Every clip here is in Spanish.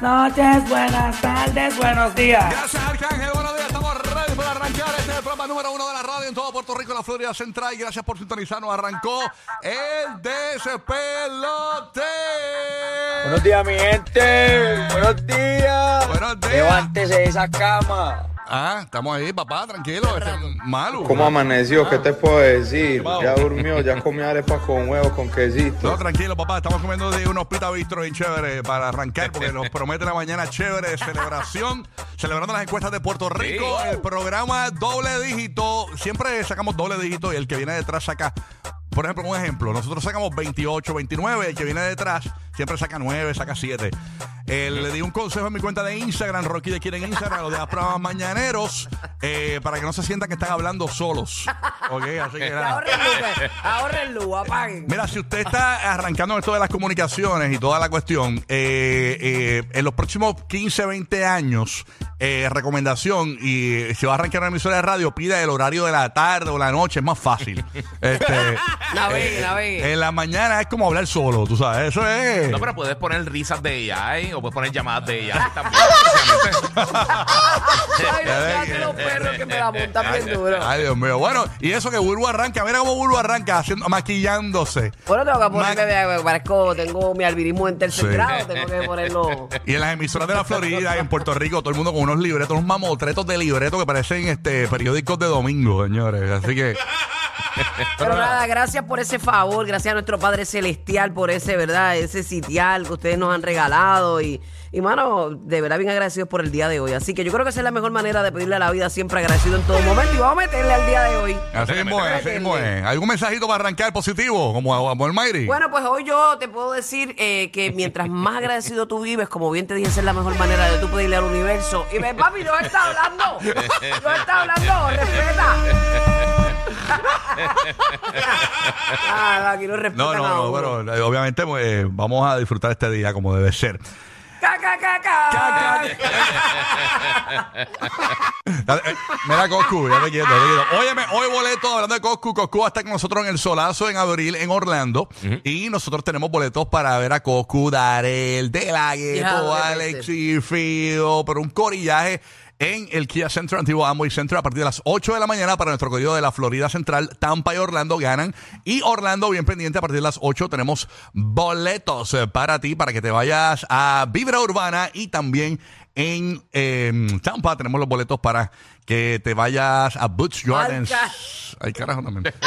Buenas noches, buenas tardes, buenos días. Gracias, Arcángel. Buenos días. Estamos ready para arrancar. Este es el programa número uno de la radio en todo Puerto Rico la Florida Central. Y gracias por sintonizarnos. Arrancó el despelote. Buenos días, mi gente. Buenos días. Buenos días. Levántese de esa cama. Ah, estamos ahí, papá, tranquilo. Este es malo. ¿Cómo amaneció? ¿Qué te puedo decir? Ya durmió, ya comió arepas con huevos, con No, quesito. tranquilo, papá. Estamos comiendo de unos pita bistros y chévere para arrancar porque nos promete la mañana chévere de celebración. Celebrando las encuestas de Puerto Rico. El programa doble dígito. Siempre sacamos doble dígito y el que viene detrás saca. Por ejemplo, un ejemplo. Nosotros sacamos 28, 29. El que viene detrás siempre saca 9, saca 7. Eh, le di un consejo en mi cuenta de Instagram, Rocky de Quieren Instagram, los de las programas mañaneros, eh, para que no se sientan que están hablando solos. Ok, así que nada. Ahorren luz, ahorren luz, apaguen. Mira, si usted está arrancando esto de las comunicaciones y toda la cuestión, eh, eh, en los próximos 15, 20 años, eh, recomendación, y si va a arrancar una emisora de radio, pida el horario de la tarde o la noche, es más fácil. Este, Navegue, navegue. en la mañana es como hablar solo, tú sabes, eso es... No, pero puedes poner risas de AI o puedes poner llamadas de AI también. Ay, no seas los perros que me la montan bien duro. Ay, Dios mío. Bueno, y eso que Bulbo arranca, mira cómo Bulbo arranca, haciendo, maquillándose. Bueno, tengo que ponerme, parezco, tengo mi albinismo en tercer Sí. grado, tengo que ponerlo. Y en las emisoras de la Florida y en Puerto Rico, todo el mundo con unos libretos, unos mamotretos de libretos que parecen este periódicos de domingo, señores. Así que. Pero nada, gracias por ese favor, gracias a nuestro Padre Celestial por ese, ¿verdad? Ese sitial que ustedes nos han regalado y, y mano, de verdad bien agradecidos por el día de hoy. Así que yo creo que esa es la mejor manera de pedirle a la vida siempre agradecido en todo momento y vamos a meterle al día de hoy. Así mismo es, así mismo es. ¿Algún mensajito para arrancar positivo? Como a Amor Mayri. Bueno, pues hoy yo te puedo decir eh, que mientras más agradecido tú vives, como bien te dije, esa es la mejor manera de tú pedirle al universo. Y ve, papi, no está hablando. No está hablando, respeta. Ah, no, aquí no respetan No, no, a no, uno. pero eh, obviamente eh, vamos a disfrutar este día como debe ser. Ca, ca, ca, ca. Dale, eh, Mira, Coscu, ya te quiero, te quiero. Óyeme, hoy boleto, hablando de Coscu, Coscu va a estar con nosotros en el Solazo en abril en Orlando. Y nosotros tenemos boletos para ver a Coscu, Darel, De La Ghetto, Ya, Alex y Fido, pero un corillaje en el Kia Center, antiguo Amway Center, a partir de las 8 de la mañana para nuestro código de la Florida Central. Tampa y Orlando ganan. Y Orlando, bien pendiente, a partir de las 8 tenemos boletos eh, para ti, para que te vayas a Vibra Urbana y también en eh, Tampa tenemos los boletos para que te vayas a Butch. Alca. Ay, carajo, también.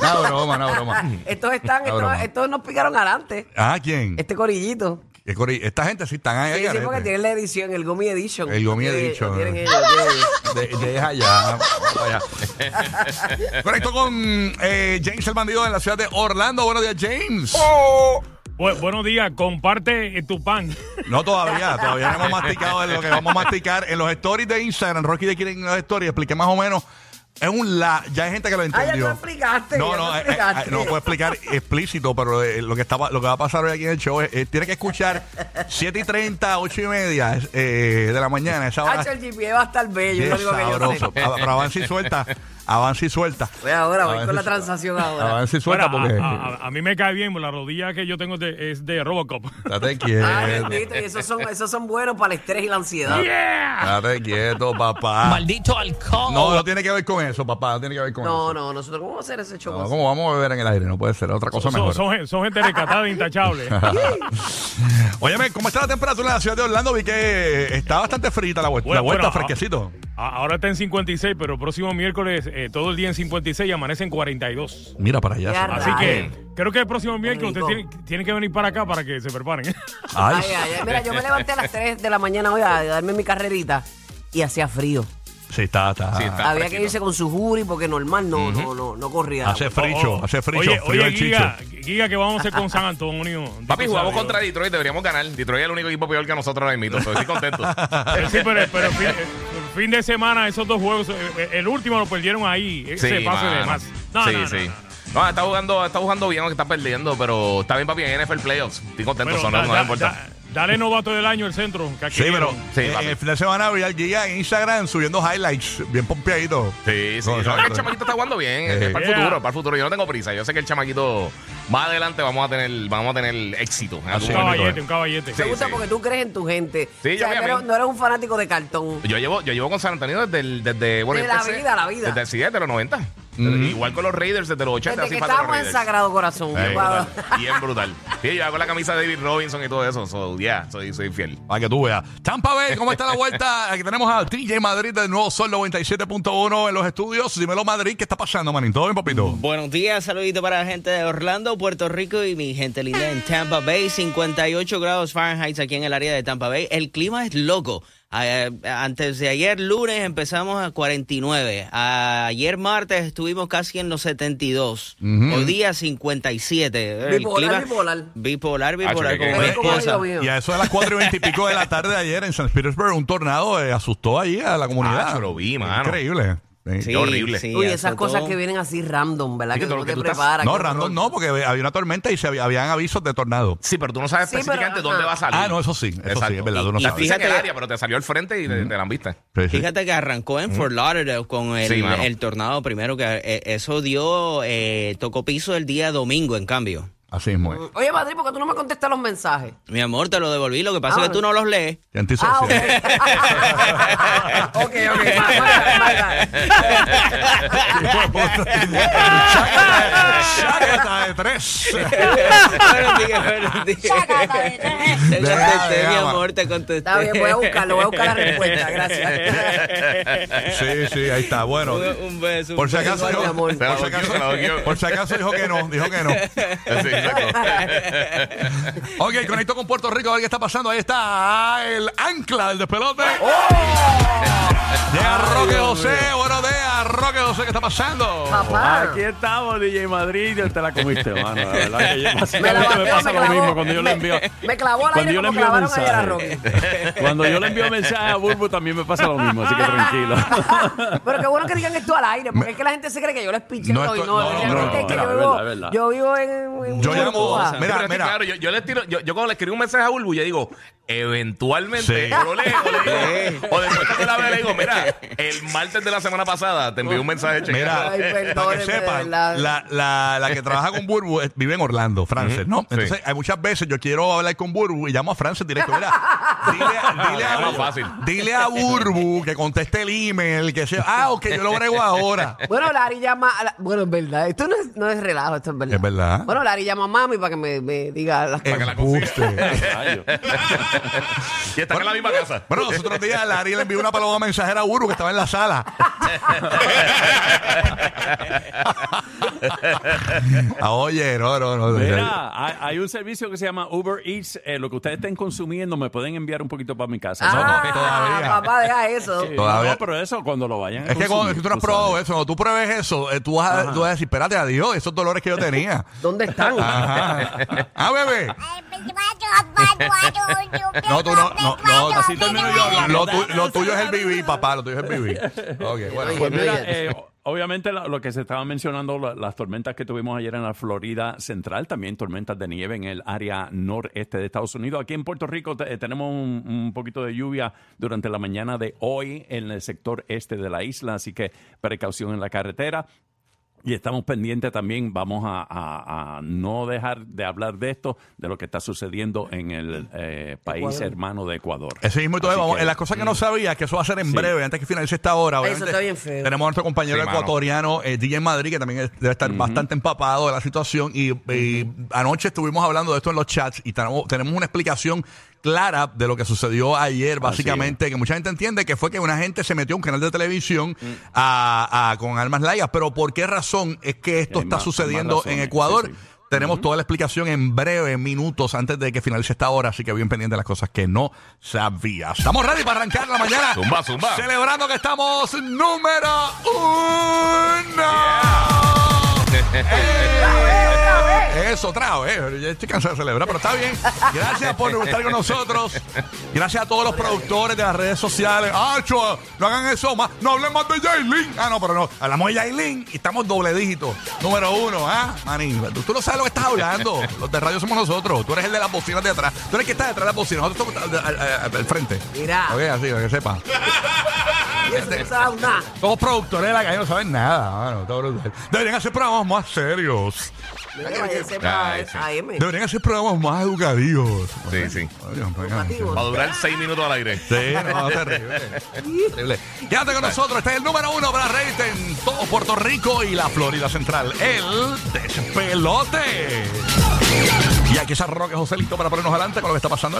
No, broma, no, broma. Estos están, estos, estos nos picaron adelante. Ah, ¿quién? Este corillito. ¿Qué cori- Esta gente sí están ahí. Sí, sí, garete. porque tienen la edición, el Gummy Edition. El Gummy Lo tienen- Edition. lo tienen ellos, lo tienen ellos. De- deja ya. vaya. Conecto con eh, James el bandido en la ciudad de Orlando. Buenos días, James. Bu- buenos días, comparte eh, tu pan. No todavía, todavía no hemos masticado de lo que vamos a masticar en los stories de Instagram. Rocky de quieren los stories, expliqué más o menos. Es un la, ya hay gente que lo Ah, ya entendió. tú explicaste, No, ya no, tú eh, eh, explicaste. eh, no puedo explicar explícito, pero eh, lo que estaba, lo que va a pasar hoy aquí en el show es, eh, tiene que escuchar 7 y 30, 8 y media eh, de la mañana, esa hora. Hacho, el GPA va a estar bello, es sabroso. sé. Ah, Pero avanza y suelta, avanza y suelta. Voy ahora, voy con la transacción ahora. Avanza y suelta porque... a, a- a mí me cae bien, la rodilla que yo tengo es de, es de Robocop. Date quieto. Ay, bendito, y esos son, esos son buenos para el estrés y la ansiedad. ¡Yeah! Date quieto, papá. Maldito alcohol. No, no tiene que ver con eso, papá. No tiene que ver con No, eso. no, nosotros ¿cómo vamos a hacer ese show? No, así? ¿Cómo vamos a beber en el aire? No puede ser. Otra cosa Son, mejor. son gen- son gente rescatada e intachable. Óyeme, ¿cómo está la temperatura en la ciudad de Orlando? Vi que está bastante frita la, vuelta, Bueno, la vuelta, bueno, fresquecito. Ahora está en 56, pero el próximo miércoles eh, todo el día en 56 y amanece en 42. Mira para allá. Así que creo que el próximo miércoles ustedes tienen, tienen que venir para acá para que se preparen. Ay, Ay, ay, ay. Mira, yo me levanté a las 3 de la mañana hoy a darme mi carrerita y hacía frío. sí, está, está. Sí, está. Había que irse con su jury porque normal no, no, no, no corría. Hace fricho, Oh, oh. hace fricho. Oye, frío oye el chicho. Giga, Giga, que vamos a hacer con San Antonio? Papi, jugamos contra Detroit, deberíamos ganar. Detroit es el único equipo peor que nosotros ahora mismo. Estoy contento. Sí, pero, pero fin, de semana, esos dos juegos, eh, eh, el último lo perdieron ahí. Ese pase de más. No, sí, no, no, sí. no. No, está jugando, está jugando bien, aunque está perdiendo, pero está bien, papi, en NFL Playoffs. Estoy contento, Pero eso no, da- me importa. da- Dale novato del año el centro. que Sí, pero. Sí, eh, el fin de semana vi al Giga en Instagram subiendo highlights bien pompeaditos. Sí, sí. No, el chamaquito está jugando bien. Eh, es para el yeah. futuro, para el futuro. Yo no tengo prisa. Yo sé que el chamaquito más adelante vamos a tener, vamos a tener éxito. Un caballete, eh. un caballete. Sí. Me gusta porque tú crees en tu gente. Sí, o yo sea, no, no eres un fanático de cartón. Yo llevo, yo llevo con San Antonio desde, el, desde bueno, De la empecé vida, la vida. Desde, sí, desde los 90. Igual con los Raiders desde los 80. Desde así que falta los estábamos en. Sagrado Corazón. Wow. Brutal, Bien brutal. Sí, yo hago la camisa de David Robinson y todo eso. So, yeah, soy, soy fiel. Para que tú veas. Tampa Bay, ¿cómo está la vuelta? Aquí tenemos a TJ Madrid del nuevo Sol 97.1 en los estudios. Dímelo, Madrid, ¿qué está pasando, manín? ¿Todo bien, papito? Buenos días, saludito para la gente de Orlando, Puerto Rico y mi gente linda en Tampa Bay. 58 grados Fahrenheit aquí en el área de Tampa Bay. El clima es loco. Eh, antes de ayer lunes empezamos a 49. Ayer martes estuvimos casi en los 72. Hoy día 57. El Bipolar, bipolar. Bipolar, bipolar. Que- como. Y a eso de las 4 y 20 y pico de la tarde de ayer en San Petersburg, un tornado eh, asustó allí a la comunidad. Ah, yo lo vi, mano. Increíble. Sí, Qué horrible. sí, Uy, esas cosas que vienen así random, ¿verdad? Sí, que que todo tú lo te que tú estás- preparas. No, random horror. no, porque había una tormenta y se había- habían avisos de tornado. Sí, pero tú no sabes Sí, pero, específicamente ajá. dónde va a salir. Ah, no, eso sí, eso sí, Exacto. es verdad, tú no Y- y sabes. fíjate el Fíjate- área, pero te salió al frente y te, te la han visto. Sí, sí. Fíjate que arrancó en Fort Lauderdale con el, Sí, mano. el tornado primero, que eh, eso dio, eh, tocó piso el día domingo, en cambio. Así mismo es. Oye, Madrid, ¿por qué tú no me contestas los mensajes? Mi amor, te lo devolví, lo que pasa Ah, es que tú no los lees. Y antisocial. Ah, ok. ok, ok. Chácata de tres. buenos días, buenos días. Te Deja, contesté, mi deja, amor, te contesté. Está bien, voy a buscarlo, voy a buscar la respuesta. Gracias. Sí, sí, ahí está. Bueno, Un, un beso. por si beso. acaso Ay, dijo, mi amor. Por si bloqueó, se la acaso, por si acaso dijo que no, dijo que no. Sí, exacto. Ok, conecto con Puerto Rico a ver qué está pasando. Ahí está el ancla del despelote. Llega Roque José. Buenos días, Roque José. ¿Qué está pasando? Papá. Aquí estamos, DJ Madrid, y te la comiste, mano. La verdad que yo- Me la básicamente me pasa me lo mismo cuando yo le envío. me clavó cuando aire yo le como envío ayer a mensaje. Cuando yo le envío mensaje a Burbu también me pasa lo mismo, así que tranquilo. Pero qué bueno que digan esto al aire, porque es que la gente se cree que yo les pinche No, no, y esto- no, no, no, realmente no, es que no, yo vivo, yo vivo en, en Yo llamo-. Mira, mira. claro, yo, yo le tiro, yo, yo cuando le escribo un mensaje a Bulbu, yo digo, eventualmente, Sí. o lo leo, o le digo, mira, el martes de la semana pasada te envié un mensaje chequeado. Mira, Ay, para perdóneme, que sepan, la, la, la que trabaja con Burbu eh, vive en Orlando, Frances, ¿no? Entonces, hay muchas veces yo quiero hablar con Burbu y llamo a Frances directo. Mira, dile, dile a, más fácil. dile a Burbu que conteste el email, que sea, ah, ok, yo lo brego ahora. Bueno, Lari llama. a la- bueno, es verdad. Esto no es, no es relajo, esto es verdad. Es verdad. Bueno, Lari llama a mami para que me, me diga las Para que la Embuste. Rayo. Y están en la misma casa. Bueno, los otros días Larry le envió una paloma mensajera a Burbu que estaba en la sala. Ah, oye, no, no, no. Mira, hay, hay un servicio que se llama Uber Eats. eh, lo que ustedes estén consumiendo me pueden enviar un poquito para mi casa. Ah, No, no, todavía. papá, deja eso. Sí, Todavía- no, pero eso cuando lo vayan a Es que cuando consumir, es que tú no has tú probado sabes. eso, cuando tú pruebes eso, eh, tú, vas a, tú vas a decir, espérate, adiós, esos dolores que yo tenía. ¿Dónde están? Ajá. Ah, bebé. No, tú no, no, no. Así termino yo. Lo, tu- lo tuyo es el BB, papá, lo tuyo es el BB. Ok, bueno. Oye, Pues mira, eh, obviamente la- lo que se estaba mencionando, la- las tormentas que tuvimos ayer en la Florida Central, también tormentas de nieve en el área noreste de Estados Unidos. Aquí en Puerto Rico te- eh, tenemos un, un poquito de lluvia durante la mañana de hoy en el sector este de la isla, así que precaución en la carretera. Y estamos pendientes también, vamos a, a- a no dejar de hablar de esto, de lo que está sucediendo en el eh, país Ecuador. hermano de Ecuador. Ese mismo. Así vamos, que- en las cosas que no sabía, que eso va a ser en Sí. breve, antes que finalice esta hora. Eso está bien feo. Tenemos a nuestro compañero Sí, ecuatoriano, eh, DJ Madrid, que también debe estar bastante empapado de la situación. Y, y anoche estuvimos hablando de esto en los chats y tenemos, tenemos una explicación clara de lo que sucedió ayer, básicamente, que mucha gente entiende que fue que una gente se metió a un canal de televisión a- a- con armas largas, pero ¿por qué razón es que esto está más- sucediendo en Ecuador? sí, sí. Tenemos toda la explicación en breve, minutos antes de que finalice esta hora, así que bien pendiente de las cosas que no sabías. Estamos ready para arrancar la mañana. Zumba, zumba. Celebrando que estamos número uno. Eso, otra vez. Ya estoy cansado de celebrar, pero está bien. Gracias por estar con nosotros. Gracias a todos los productores de las redes sociales. Ah, chua, no hagan eso más. No hablen más de Jailin. Ah, no, pero no. Hablamos de Jailin y estamos doble dígito. Número uno, ¿ah? Manín, tú, tú no sabes lo que estás hablando. Los de radio somos nosotros. Tú eres el de las bocinas de atrás. Tú eres el que está detrás de las bocinas. Nosotros estamos al, al- al- al frente. Mira. Ok, así, para que sepa. Nada. Todos productores de la calle no saben nada, mano. Brutal. Deberían hacer programas más serios. Ay, sí. Deberían hacer programas más educativos. Sí, sí. Oigan, vengan. Educativos. Va a durar seis minutos al aire. Sí, no, terrible. terrible. Quédate con nosotros. Este es el número uno para reírte en todo Puerto Rico y la Florida Central. El despelote. Y aquí está Roque Joselito para ponernos adelante con lo que está pasando. en